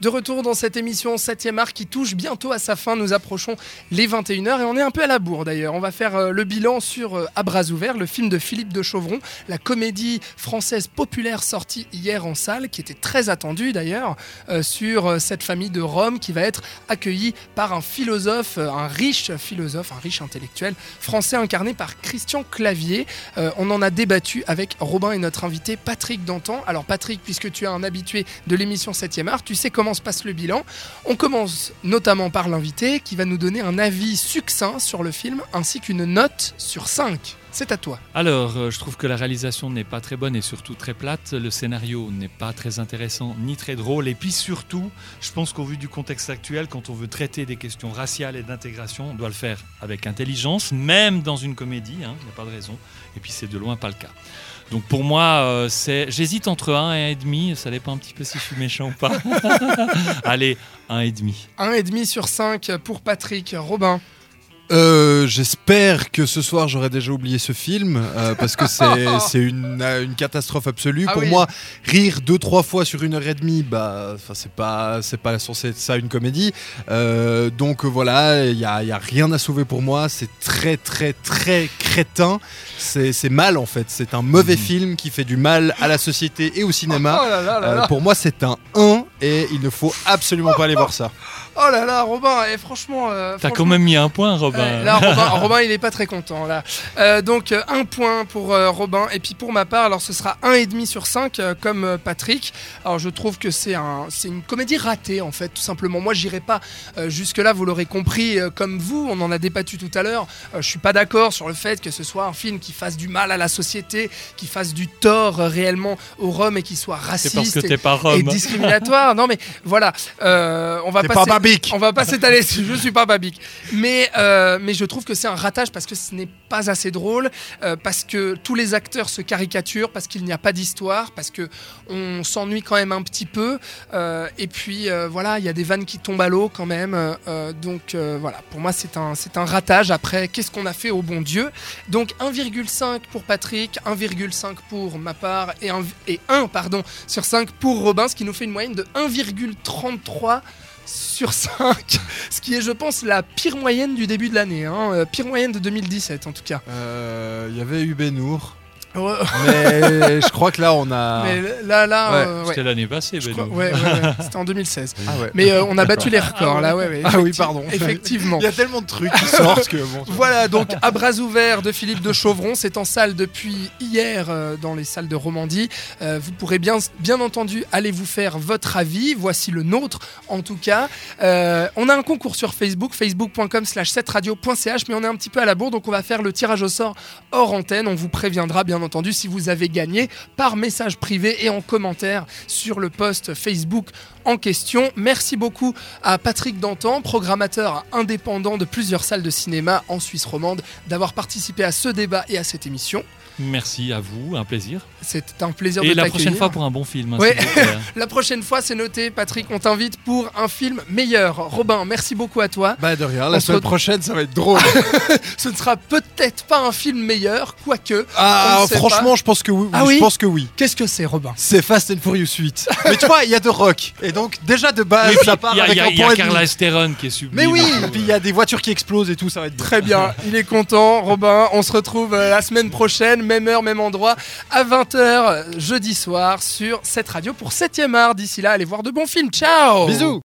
De retour dans cette émission 7e art qui touche bientôt à sa fin, nous approchons les 21h et on est un peu à la bourre d'ailleurs. On va faire euh, le bilan sur euh, À bras ouverts, le film de Philippe de Chauvron, la comédie française populaire sortie hier en salle, qui était très attendue d'ailleurs, euh, sur cette famille de Rome qui va être accueillie par un philosophe, un riche philosophe, un riche intellectuel français incarné par Christian Clavier. on en a débattu avec Robin et notre invité Patrick Dantan. Alors Patrick, puisque tu es un habitué de l'émission 7e art, tu sais comment se passe le bilan. On commence notamment par l'invité qui va nous donner un avis succinct sur le film ainsi qu'une note sur 5. C'est à toi. Alors, euh, je trouve que la réalisation n'est pas très bonne et surtout très plate. Le scénario n'est pas très intéressant ni très drôle. Et puis surtout, je pense qu'au vu du contexte actuel, quand on veut traiter des questions raciales et d'intégration, on doit le faire avec intelligence, même dans une comédie, hein, il n'y a pas de raison. Et puis c'est de loin pas le cas. Donc pour moi, euh, c'est, j'hésite entre 1 et 1,5. Ça dépend un petit peu si je suis méchant ou pas. Allez, 1,5. 1,5 sur 5 pour Patrick. Robin euh, J'espère que ce soir j'aurai déjà oublié ce film euh, parce que c'est une, une, catastrophe absolue. Ah Pour moi, rire deux trois fois sur une heure et demie, bah, c'est pas c'est pas censé être ça une comédie. Euh, donc voilà, il y a, y a, rien à sauver pour moi. C'est très très très crétin. C'est mal en fait. C'est un mauvais mhm. film qui fait du mal à la société et au cinéma. Oh euh, pour moi, c'est un 1 et il ne faut absolument pas aller voir ça. Oh là là, Robin, et franchement. Euh, T'as quand même mis un point, Robin. là, Robin, il est pas très content. là. Euh, donc, euh, un point pour Robin. Et puis pour ma part, alors ce sera un et demi sur 5, comme Patrick. Alors, je trouve que c'est un, une comédie ratée, en fait, tout simplement. Moi, j'irai pas jusque-là, vous l'aurez compris, comme vous. On en a débattu tout à l'heure. je suis pas d'accord sur le fait que ce soit un film qui fasse du mal à la société, qui fasse du tort réellement aux Roms et qui soit raciste parce que et, pas et, discriminatoire. Non, mais voilà, on va. Pas on va pas s'étaler, je suis pas babique. Mais, euh, mais je trouve que c'est un ratage parce que ce n'est pas assez drôle, euh, parce que tous les acteurs se caricaturent, parce qu'il n'y a pas d'histoire, parce que on s'ennuie quand même un petit peu. Euh, et puis voilà, il y a des vannes qui tombent à l'eau quand même. donc voilà, pour moi c'est un, c'est un ratage. Après, qu'est-ce qu'on a fait au bon Dieu? Donc 1,5 pour Patrick, 1,5 pour ma part et 1, et 1 pardon, sur 5 pour Robin, ce qui nous fait une moyenne de 1,33 sur 5, ce qui est, je pense, la pire moyenne du début de l'année, hein. Euh, pire moyenne de 2017 en tout cas. Il euh, y avait eu Mais je crois que là, on a. Mais là, là. Euh, C'était l'année passée, ben ouais, C'était en 2016. Ah mais euh, on a battu les records, là, ouais. Ah oui, pardon. Effectivement. Il y a tellement de trucs qui sortent que. Bon, voilà, donc à bras ouverts de Philippe de Chauvron. C'est en salle depuis hier euh, dans les salles de Romandie. vous pourrez bien, bien entendu aller vous faire votre avis. Voici le nôtre, en tout cas. on a un concours sur Facebook, facebook.com slash 7radio.ch, mais on est un petit peu à la bourre, donc on va faire le tirage au sort hors antenne. On vous préviendra bien entendu si vous avez gagné par message privé et en commentaire sur le post Facebook en question. Merci beaucoup à Patrick Dantan, programmateur indépendant de plusieurs salles de cinéma en Suisse romande, d'avoir participé à ce débat et à cette émission. Merci à vous, un plaisir. C'est un plaisir Et de la prochaine fois pour un bon film. Hein, la prochaine fois, c'est noté. Patrick, on t'invite pour un film meilleur. Robin, merci beaucoup à toi. Bah de rien. La semaine prochaine, ça va être drôle. Ce ne sera peut-être pas un film meilleur, quoique. Ah, franchement, je pense que oui. Ah je pense que oui. Qu'est-ce que c'est, Robin? C'est Fast and Furious 8. Mais tu vois, il y a de rock. Et donc déjà de base, ça part y a, avec y a, un y a Carla Esteron qui est sublime. Mais oui. Et puis il y a des voitures qui explosent et tout. Ça va être très bien. Il est content, Robin. On se retrouve euh, la semaine prochaine, même heure, même endroit à 20h jeudi soir sur cette radio pour 7ème art. D'ici là, allez voir de bons films. Ciao Bisous